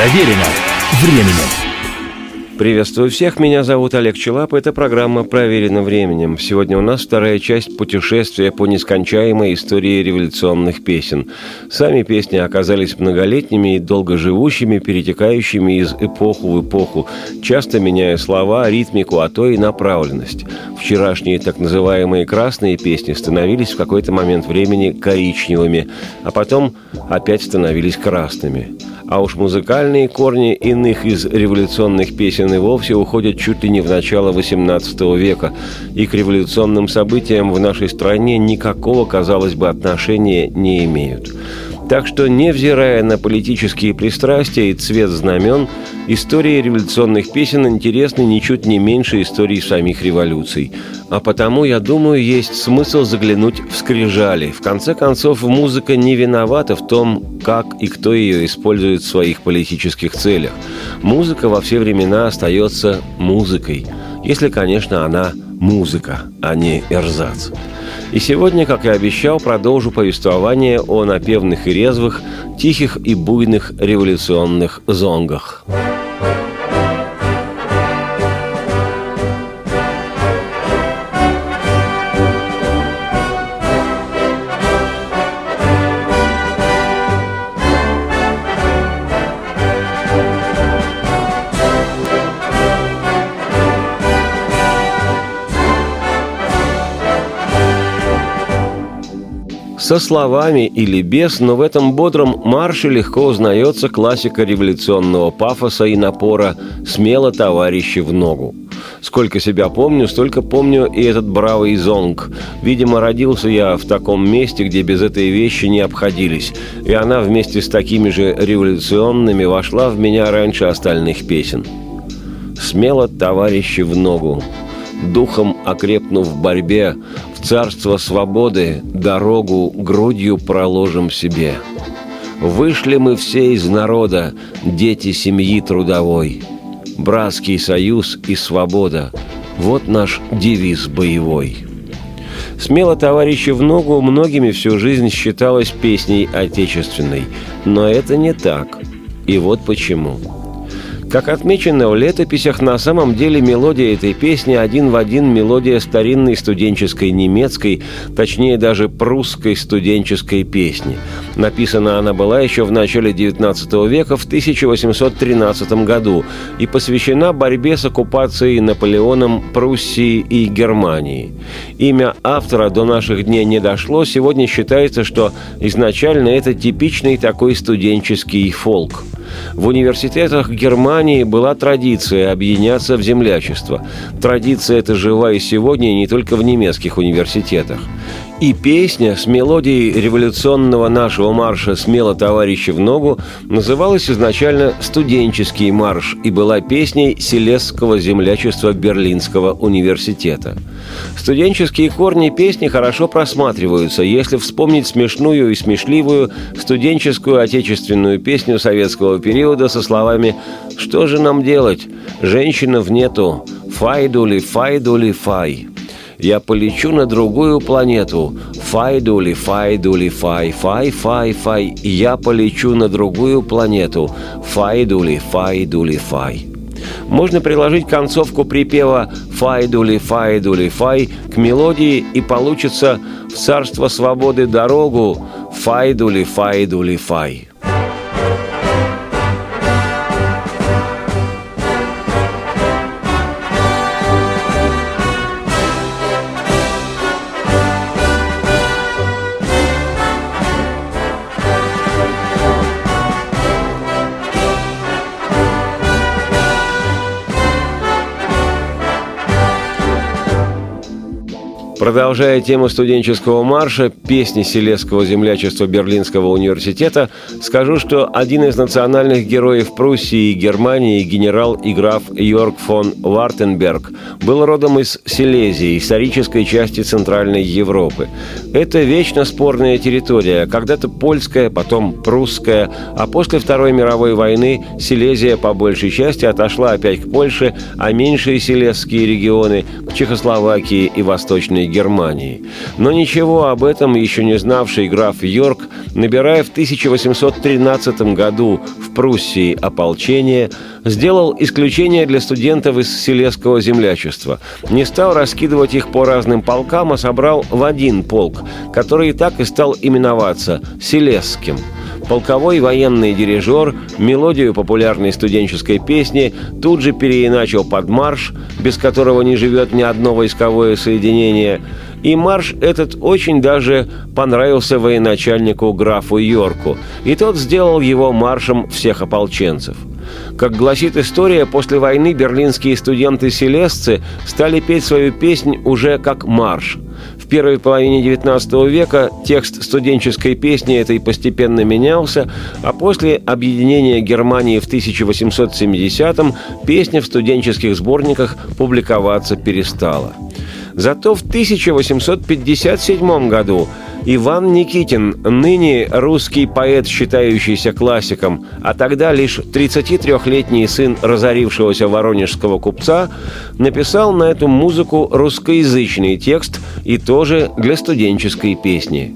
Проверено временем. Приветствую всех, меня зовут Олег Челап, это программа «Проверено временем». Сегодня у нас вторая часть путешествия по нескончаемой истории революционных песен. Сами песни оказались многолетними и долгоживущими, перетекающими из эпоху в эпоху, часто меняя слова, ритмику, а то и направленность. Вчерашние так называемые красные песни становились в какой-то момент времени коричневыми, а потом опять становились красными. А уж музыкальные корни иных из революционных песен и вовсе уходят чуть ли не в начало XVIII века, и к революционным событиям в нашей стране никакого, казалось бы, отношения не имеют. Так что, невзирая на политические пристрастия и цвет знамен, истории революционных песен интересны ничуть не меньше истории самих революций. А потому, я думаю, есть смысл заглянуть в скрижали. В конце концов, музыка не виновата в том, как и кто ее использует в своих политических целях. Музыка во все времена остается музыкой, если, конечно, она музыка, а не эрзац. И сегодня, как и обещал, продолжу повествование о напевных и резвых, тихих и буйных революционных зонгах. Со словами или без, но в этом бодром марше легко узнается классика революционного пафоса и напора «Смело, товарищи, в ногу». Сколько себя помню, столько помню и этот бравый зонг. Видимо, родился я в таком месте, где без этой вещи не обходились, и она вместе с такими же революционными вошла в меня раньше остальных песен. «Смело, товарищи, в ногу», духом окрепнув в борьбе, в царство свободы дорогу грудью проложим себе. Вышли мы все из народа, дети семьи трудовой. Братский союз и свобода – вот наш девиз боевой. Смело товарищи в ногу многими всю жизнь считалось песней отечественной, но это не так. И вот почему – как отмечено в летописях, на самом деле мелодия этой песни один в один мелодия старинной студенческой немецкой, точнее даже прусской студенческой песни. Написана она была еще в начале XIX века в 1813 году и посвящена борьбе с оккупацией Наполеоном Пруссии и Германии. Имя автора до наших дней не дошло, сегодня считается, что изначально это типичный такой студенческий фолк – в университетах Германии была традиция объединяться в землячество. Традиция эта жива и сегодня не только в немецких университетах. И песня с мелодией революционного нашего марша «Смело, товарищи, в ногу» называлась изначально «Студенческий марш» и была песней Селесского землячества Берлинского университета. Студенческие корни песни хорошо просматриваются, если вспомнить смешную и смешливую студенческую отечественную песню советского периода со словами «Что же нам делать? Женщинов нету. Файдули, файдули, фай». Я полечу на другую планету. Файдули, файдули, фай, фай, фай, фай. Я полечу на другую планету. Файдули, файдули, фай. Можно приложить концовку припева «Файдули, файдули, фай» к мелодии, и получится «В царство свободы дорогу, файдули, файдули, фай». Продолжая тему студенческого марша, песни Селесского землячества Берлинского университета, скажу, что один из национальных героев Пруссии и Германии, генерал и граф Йорк фон Вартенберг, был родом из Силезии, исторической части Центральной Европы. Это вечно спорная территория, когда-то польская, потом прусская, а после Второй мировой войны Силезия по большей части отошла опять к Польше, а меньшие силезские регионы – к Чехословакии и Восточной Германии. Но ничего об этом еще не знавший граф Йорк, набирая в 1813 году в Пруссии ополчение, сделал исключение для студентов из Селесского землячества. Не стал раскидывать их по разным полкам, а собрал в один полк, который и так и стал именоваться Селесским – полковой военный дирижер мелодию популярной студенческой песни тут же переиначил под марш, без которого не живет ни одно войсковое соединение, и марш этот очень даже понравился военачальнику графу Йорку, и тот сделал его маршем всех ополченцев. Как гласит история, после войны берлинские студенты-селесцы стали петь свою песнь уже как марш – первой половине XIX века текст студенческой песни этой постепенно менялся, а после объединения Германии в 1870-м песня в студенческих сборниках публиковаться перестала. Зато в 1857 году Иван Никитин, ныне русский поэт, считающийся классиком, а тогда лишь 33-летний сын разорившегося воронежского купца, написал на эту музыку русскоязычный текст и тоже для студенческой песни.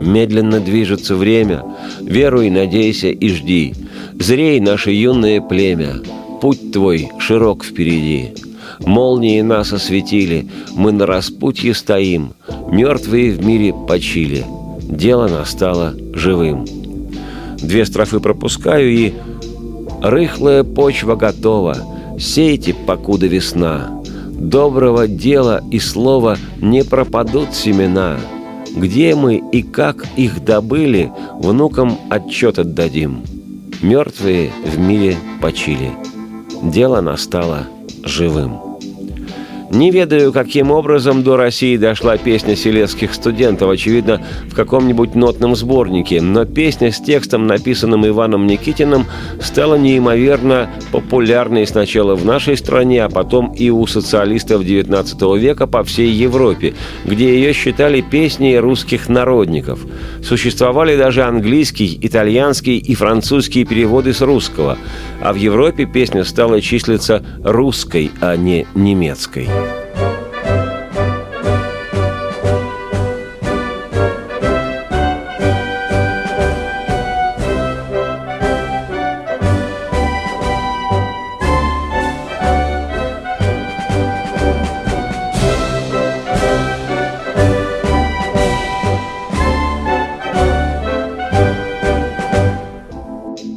Медленно движется время, веруй, надейся и жди. Зрей наше юное племя, путь твой широк впереди. Молнии нас осветили, мы на распутье стоим, Мертвые в мире почили, дело настало живым. Две строфы пропускаю и «Рыхлая почва готова, сейте, покуда весна, Доброго дела и слова не пропадут семена. Где мы и как их добыли, внукам отчет отдадим. Мертвые в мире почили, дело настало живым». Не ведаю, каким образом до России дошла песня селецких студентов, очевидно, в каком-нибудь нотном сборнике, но песня с текстом, написанным Иваном Никитиным, стала неимоверно популярной сначала в нашей стране, а потом и у социалистов XIX века по всей Европе, где ее считали песней русских народников. Существовали даже английский, итальянский и французские переводы с русского, а в Европе песня стала числиться русской, а не немецкой.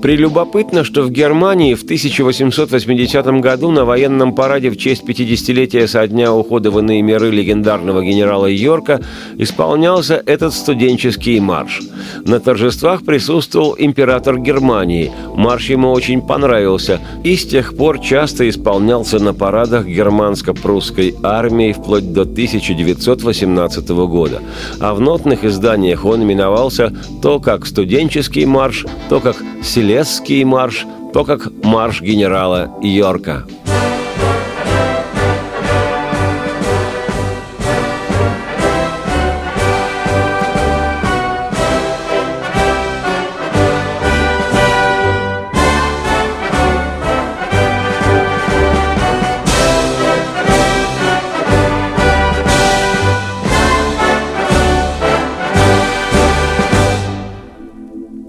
Прелюбопытно, что в Германии в 1880 году на военном параде в честь 50-летия со дня ухода в иные миры легендарного генерала Йорка исполнялся этот студенческий марш. На торжествах присутствовал император Германии. Марш ему очень понравился и с тех пор часто исполнялся на парадах германско-прусской армии вплоть до 1918 года. А в нотных изданиях он именовался то как студенческий марш, то как селе Селесский марш, то как марш генерала Йорка.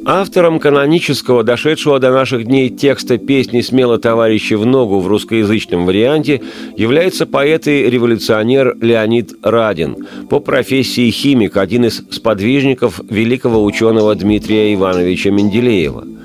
Автором канонического, дошедшего до наших дней текста песни «Смело, товарищи, в ногу» в русскоязычном варианте является поэт и революционер Леонид Радин, по профессии химик, один из сподвижников великого ученого Дмитрия Ивановича Менделеева –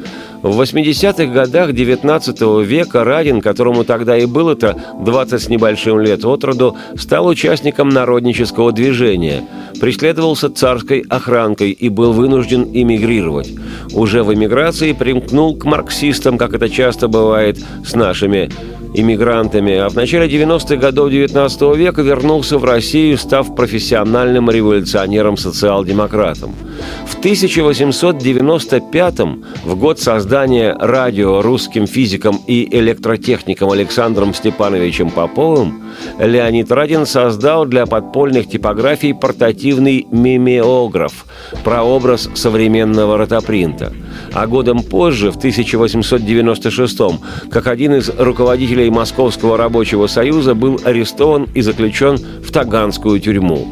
в 80-х годах XIX века Радин, которому тогда и было-то 20 с небольшим лет от роду, стал участником народнического движения, преследовался царской охранкой и был вынужден эмигрировать. Уже в эмиграции примкнул к марксистам, как это часто бывает с нашими иммигрантами, а в начале 90-х годов XIX века вернулся в Россию, став профессиональным революционером-социал-демократом. В 1895 в год создания радио русским физиком и электротехником Александром Степановичем Поповым Леонид Радин создал для подпольных типографий портативный мимеограф, прообраз современного ротопринта. А годом позже, в 1896 как один из руководителей Московского рабочего союза был арестован и заключен в Таганскую тюрьму.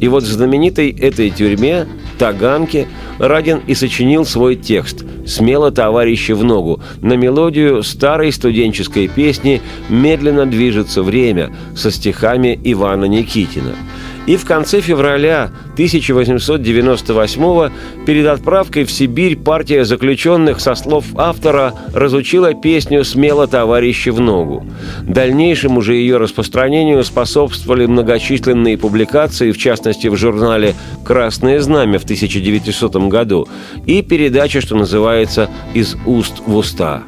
И вот в знаменитой этой тюрьме, Таганке, Радин и сочинил свой текст «Смело, товарищи, в ногу» на мелодию старой студенческой песни «Медленно движется время» со стихами Ивана Никитина – и в конце февраля 1898 перед отправкой в Сибирь партия заключенных, со слов автора, разучила песню «Смело, товарищи, в ногу». Дальнейшему же ее распространению способствовали многочисленные публикации, в частности в журнале «Красное знамя» в 1900 году и передача, что называется «Из уст в уста».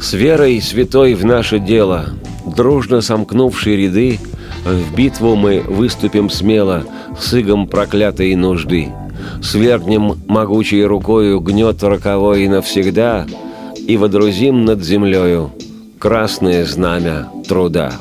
С верой святой в наше дело, дружно сомкнувшие ряды, в битву мы выступим смело, с игом проклятой нужды. Свергнем могучей рукою гнет роковой навсегда И водрузим над землею красное знамя труда.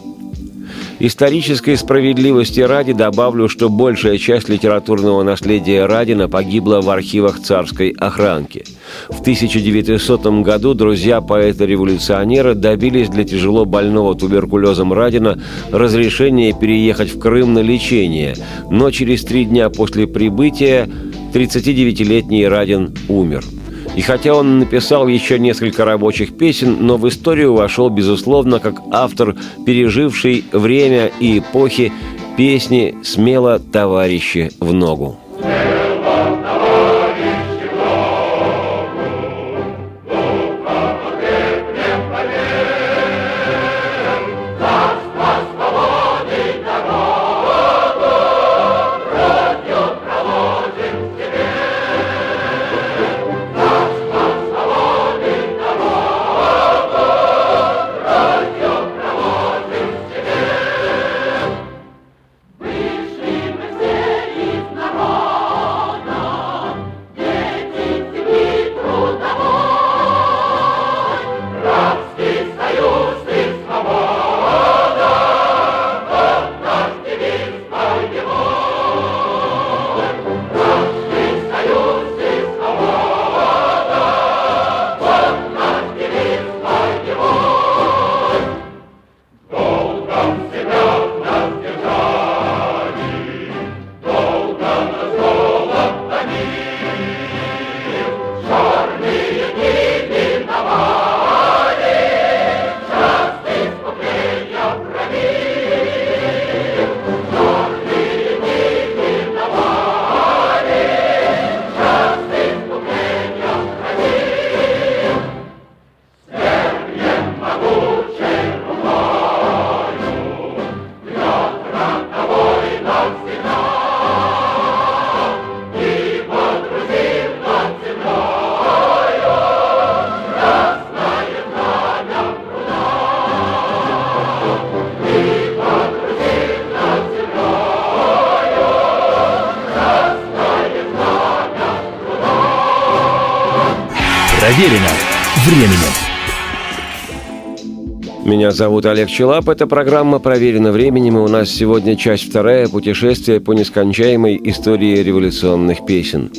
Исторической справедливости ради добавлю, что большая часть литературного наследия Радина погибла в архивах царской охранки. В 1900 году друзья поэта-революционера добились для тяжело больного туберкулезом Радина разрешения переехать в Крым на лечение, но через три дня после прибытия 39-летний Радин умер – и хотя он написал еще несколько рабочих песен, но в историю вошел, безусловно, как автор, переживший время и эпохи песни «Смело, товарищи, в ногу». Зовут Олег Челап. Это программа «Проверено временем». И у нас сегодня часть вторая «Путешествие по нескончаемой истории революционных песен».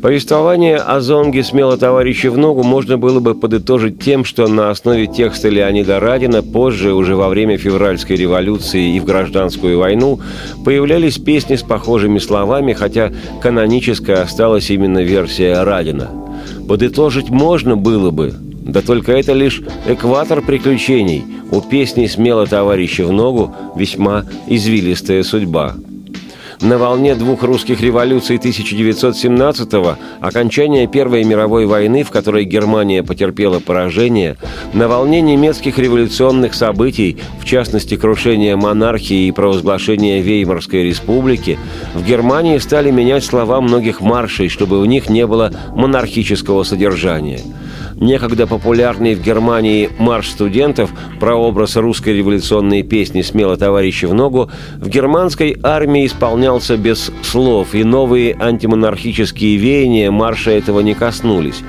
Повествование о Зонге «Смело товарищи в ногу» можно было бы подытожить тем, что на основе текста Леонида Радина позже, уже во время февральской революции и в гражданскую войну, появлялись песни с похожими словами, хотя каноническая осталась именно версия Радина – Подытожить можно было бы, да только это лишь экватор приключений. У песни «Смело товарища в ногу» весьма извилистая судьба – на волне двух русских революций 1917-го, окончания Первой мировой войны, в которой Германия потерпела поражение, на волне немецких революционных событий, в частности крушения монархии и провозглашения Веймарской республики, в Германии стали менять слова многих маршей, чтобы в них не было монархического содержания – Некогда популярный в Германии марш студентов, прообраз русской революционной песни «Смело, товарищи, в ногу», в германской армии исполнялся без слов, и новые антимонархические веяния марша этого не коснулись.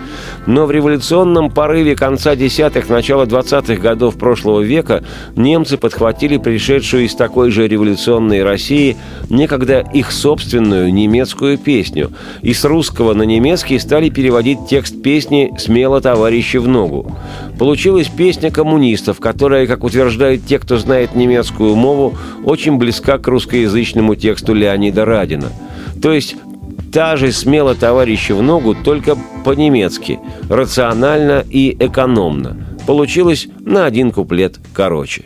Но в революционном порыве конца десятых, начала двадцатых годов прошлого века немцы подхватили пришедшую из такой же революционной России некогда их собственную немецкую песню, и с русского на немецкий стали переводить текст песни «Смело, товарищи, товарищи в ногу». Получилась песня коммунистов, которая, как утверждают те, кто знает немецкую мову, очень близка к русскоязычному тексту Леонида Радина. То есть та же смело товарищи в ногу, только по-немецки, рационально и экономно. Получилось на один куплет короче.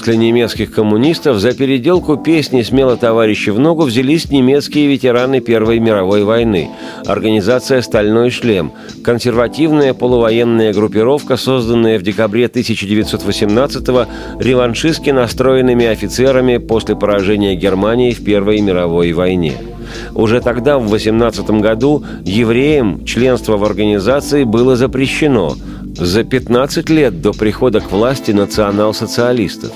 После немецких коммунистов за переделку песни «Смело товарищи в ногу» взялись немецкие ветераны Первой мировой войны, организация «Стальной шлем», консервативная полувоенная группировка, созданная в декабре 1918-го реваншистски настроенными офицерами после поражения Германии в Первой мировой войне. Уже тогда, в 18 году, евреям членство в организации было запрещено – за 15 лет до прихода к власти национал-социалистов.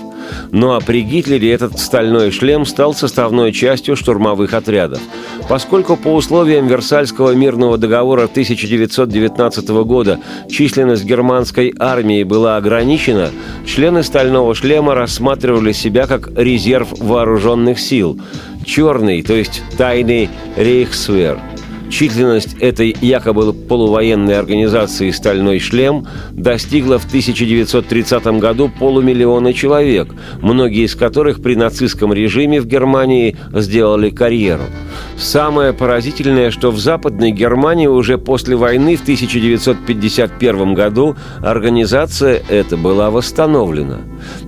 Ну а при Гитлере этот стальной шлем стал составной частью штурмовых отрядов. Поскольку по условиям Версальского мирного договора 1919 года численность германской армии была ограничена, члены стального шлема рассматривали себя как резерв вооруженных сил – черный, то есть тайный рейхсвер – Численность этой якобы полувоенной организации «Стальной шлем» достигла в 1930 году полумиллиона человек, многие из которых при нацистском режиме в Германии сделали карьеру. Самое поразительное, что в Западной Германии уже после войны в 1951 году организация эта была восстановлена.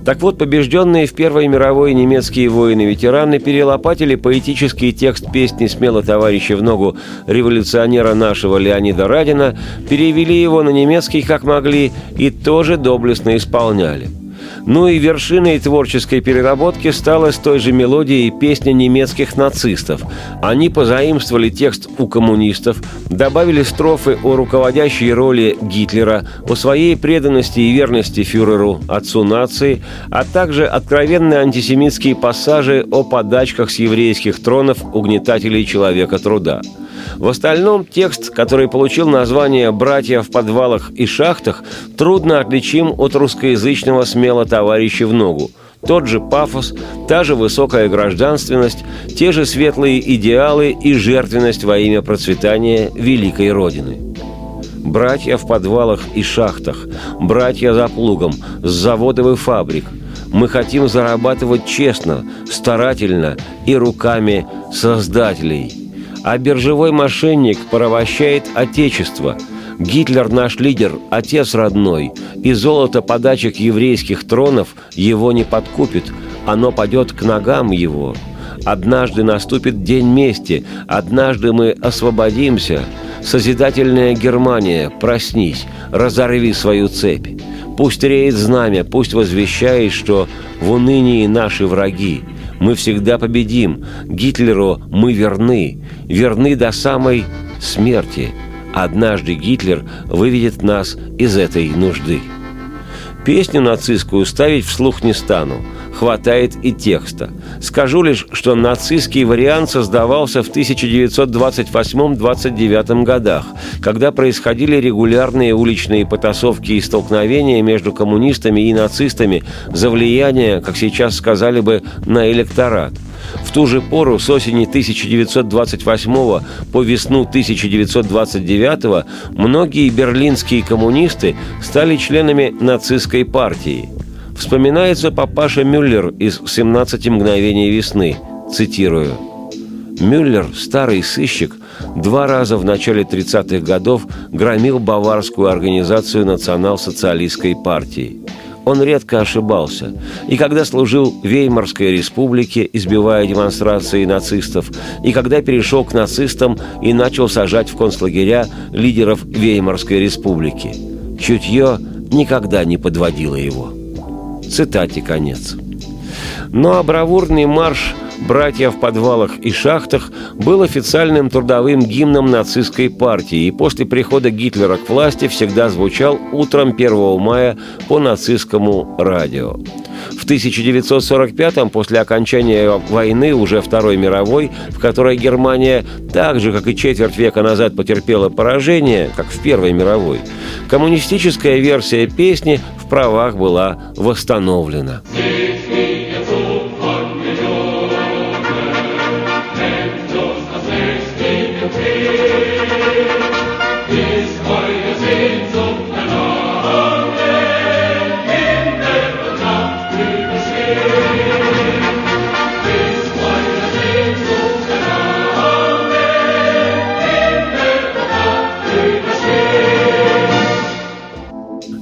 Так вот, побежденные в Первой мировой немецкие воины-ветераны перелопатили поэтический текст песни «Смело товарищи в ногу» революционера нашего Леонида Радина, перевели его на немецкий как могли и тоже доблестно исполняли. Ну и вершиной творческой переработки стала с той же мелодией песня немецких нацистов. Они позаимствовали текст у коммунистов, добавили строфы о руководящей роли Гитлера, о своей преданности и верности фюреру, отцу нации, а также откровенные антисемитские пассажи о подачках с еврейских тронов угнетателей человека труда – в остальном текст, который получил название «Братья в подвалах и шахтах», трудно отличим от русскоязычного «Смело товарищи в ногу». Тот же пафос, та же высокая гражданственность, те же светлые идеалы и жертвенность во имя процветания великой Родины. Братья в подвалах и шахтах, братья за плугом, с заводов и фабрик. Мы хотим зарабатывать честно, старательно и руками создателей – а биржевой мошенник порабощает Отечество. Гитлер наш лидер, отец родной, и золото подачек еврейских тронов его не подкупит, оно падет к ногам его. Однажды наступит день мести, однажды мы освободимся. Созидательная Германия, проснись, разорви свою цепь. Пусть реет знамя, пусть возвещает, что в унынии наши враги – мы всегда победим. Гитлеру мы верны. Верны до самой смерти. Однажды Гитлер выведет нас из этой нужды. Песню нацистскую ставить вслух не стану. Хватает и текста. Скажу лишь, что нацистский вариант создавался в 1928-29 годах, когда происходили регулярные уличные потасовки и столкновения между коммунистами и нацистами за влияние, как сейчас сказали бы, на электорат. В ту же пору с осени 1928 по весну 1929 многие берлинские коммунисты стали членами нацистской партии. Вспоминается папаша Мюллер из «17 мгновений весны», цитирую. Мюллер, старый сыщик, два раза в начале 30-х годов громил баварскую организацию национал-социалистской партии. Он редко ошибался. И когда служил Веймарской республике, избивая демонстрации нацистов, и когда перешел к нацистам и начал сажать в концлагеря лидеров Веймарской республики. Чутье никогда не подводило его. Цитате конец. Но бравурный марш «Братья в подвалах и шахтах» был официальным трудовым гимном нацистской партии и после прихода Гитлера к власти всегда звучал утром 1 мая по нацистскому радио. В 1945-м, после окончания войны, уже Второй мировой, в которой Германия так же, как и четверть века назад потерпела поражение, как в Первой мировой, коммунистическая версия песни в правах была восстановлена.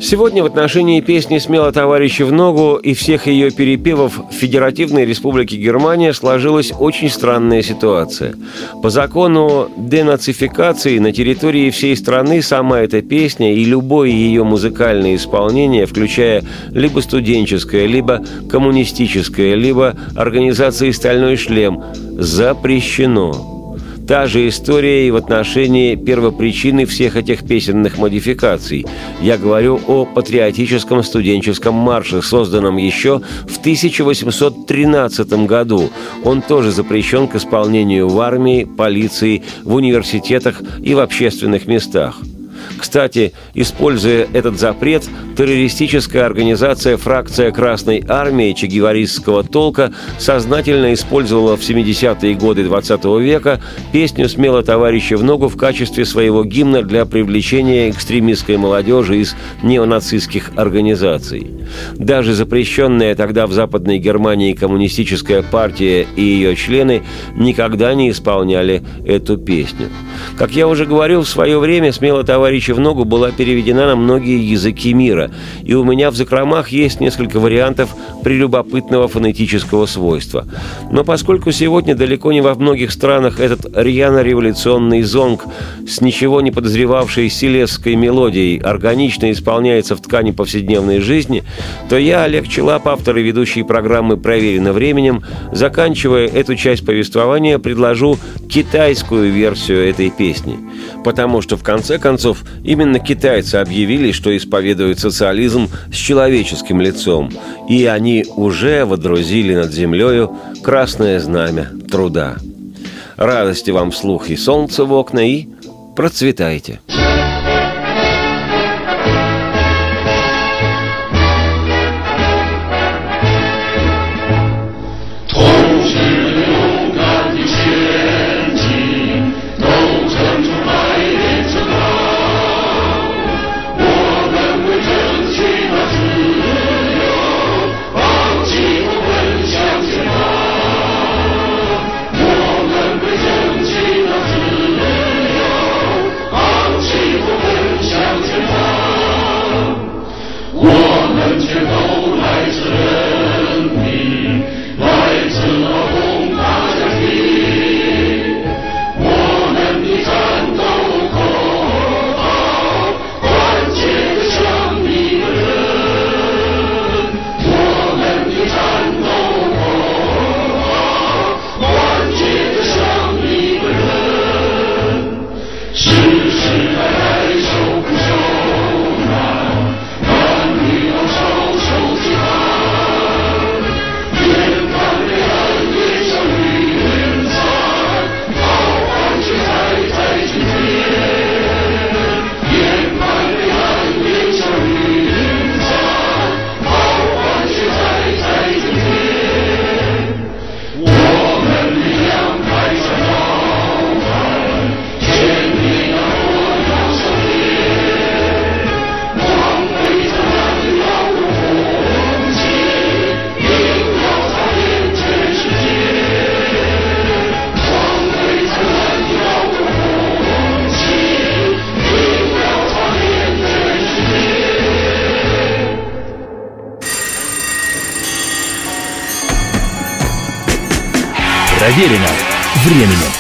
Сегодня в отношении песни «Смело товарищи в ногу» и всех ее перепевов в Федеративной Республике Германия сложилась очень странная ситуация. По закону денацификации на территории всей страны сама эта песня и любое ее музыкальное исполнение, включая либо студенческое, либо коммунистическое, либо организации «Стальной шлем», запрещено. Та же история и в отношении первопричины всех этих песенных модификаций. Я говорю о патриотическом студенческом марше, созданном еще в 1813 году. Он тоже запрещен к исполнению в армии, полиции, в университетах и в общественных местах – кстати, используя этот запрет, террористическая организация «Фракция Красной Армии» чегеваристского толка сознательно использовала в 70-е годы XX века песню «Смело товарищи в ногу» в качестве своего гимна для привлечения экстремистской молодежи из неонацистских организаций. Даже запрещенная тогда в Западной Германии коммунистическая партия и ее члены никогда не исполняли эту песню. Как я уже говорил, в свое время «Смело товарищи «Тысяча в ногу» была переведена на многие языки мира, и у меня в закромах есть несколько вариантов прелюбопытного фонетического свойства. Но поскольку сегодня далеко не во многих странах этот рьяно-революционный зонг с ничего не подозревавшей силесской мелодией органично исполняется в ткани повседневной жизни, то я, Олег Челап, автор и ведущий программы «Проверено временем», заканчивая эту часть повествования, предложу китайскую версию этой песни. Потому что, в конце концов, Именно китайцы объявили, что исповедуют социализм с человеческим лицом, и они уже водрузили над землею красное знамя труда. Радости вам вслух и солнце в окна, и процветайте!